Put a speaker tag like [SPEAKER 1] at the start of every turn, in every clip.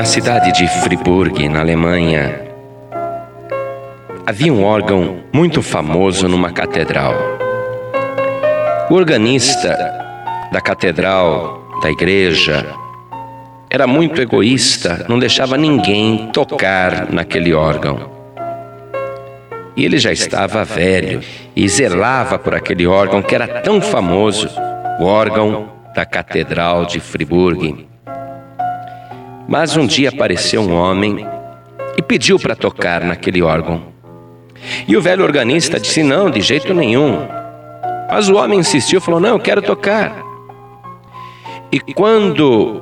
[SPEAKER 1] Na cidade de Friburg, na Alemanha, havia um órgão muito famoso numa catedral. O organista da catedral, da igreja, era muito egoísta, não deixava ninguém tocar naquele órgão. E ele já estava velho e zelava por aquele órgão que era tão famoso, o órgão da Catedral de Friburg. Mas um dia apareceu um homem e pediu para tocar naquele órgão. E o velho organista disse: Não, de jeito nenhum. Mas o homem insistiu, falou: Não, eu quero tocar. E quando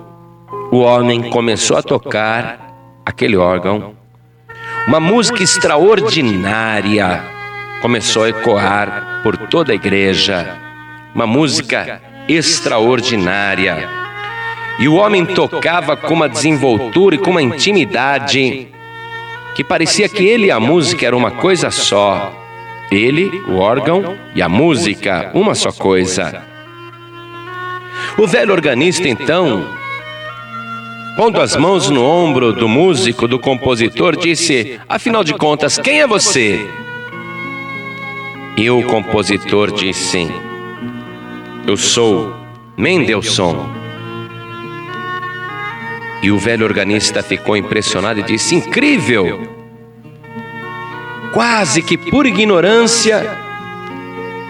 [SPEAKER 1] o homem começou a tocar aquele órgão, uma música extraordinária começou a ecoar por toda a igreja. Uma música extraordinária. E o homem tocava com uma desenvoltura e com uma intimidade que parecia que ele e a música eram uma coisa só. Ele, o órgão, e a música, uma só coisa. O velho organista, então, pondo as mãos no ombro do músico, do compositor, disse: Afinal de contas, quem é você? E o compositor disse: Eu sou Mendelssohn. E o velho organista ficou impressionado e disse: Incrível! Quase que por ignorância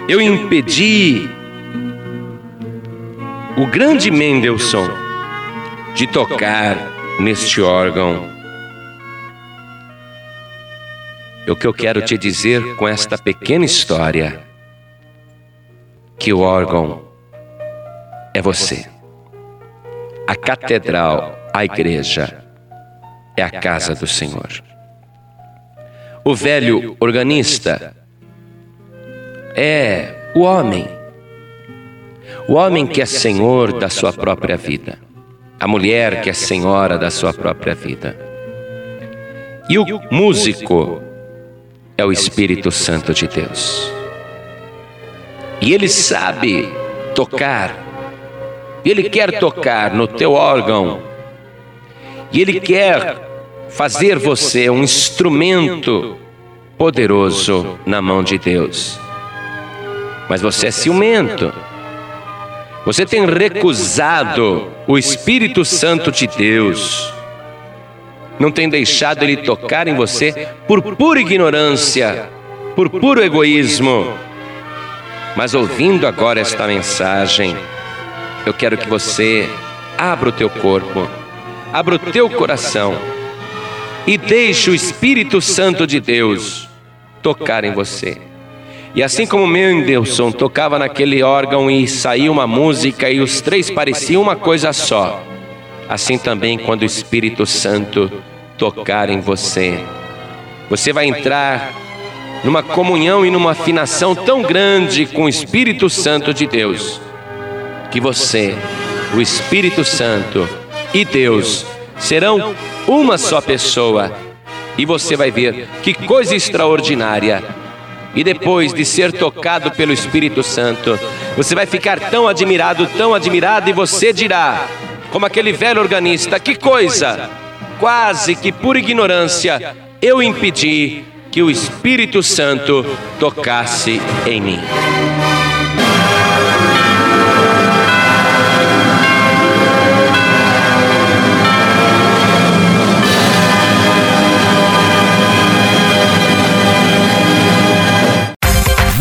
[SPEAKER 1] eu impedi o grande Mendelssohn de tocar neste órgão. O que eu quero te dizer com esta pequena história, que o órgão é você. A catedral, a igreja, é a casa do Senhor. O velho organista é o homem, o homem que é senhor da sua própria vida a mulher que é senhora da sua própria vida. E o músico é o Espírito Santo de Deus. E ele sabe tocar, ele quer tocar no teu órgão, e ele quer fazer você um instrumento poderoso na mão de Deus. Mas você é ciumento. Você tem recusado o Espírito Santo de Deus. Não tem deixado ele tocar em você por pura ignorância, por puro egoísmo. Mas ouvindo agora esta mensagem, eu quero que você abra o teu corpo, abra o teu coração e deixe o Espírito Santo de Deus tocar em você. E assim como Mendelssohn tocava naquele órgão e saía uma música e os três pareciam uma coisa só, assim também quando o Espírito Santo tocar em você, você vai entrar numa comunhão e numa afinação tão grande com o Espírito Santo de Deus, que você, o Espírito Santo e Deus serão uma só pessoa, e você vai ver que coisa extraordinária e depois de ser tocado pelo Espírito Santo, você vai ficar tão admirado, tão admirado, e você dirá, como aquele velho organista: que coisa! Quase que por ignorância eu impedi que o Espírito Santo tocasse em mim.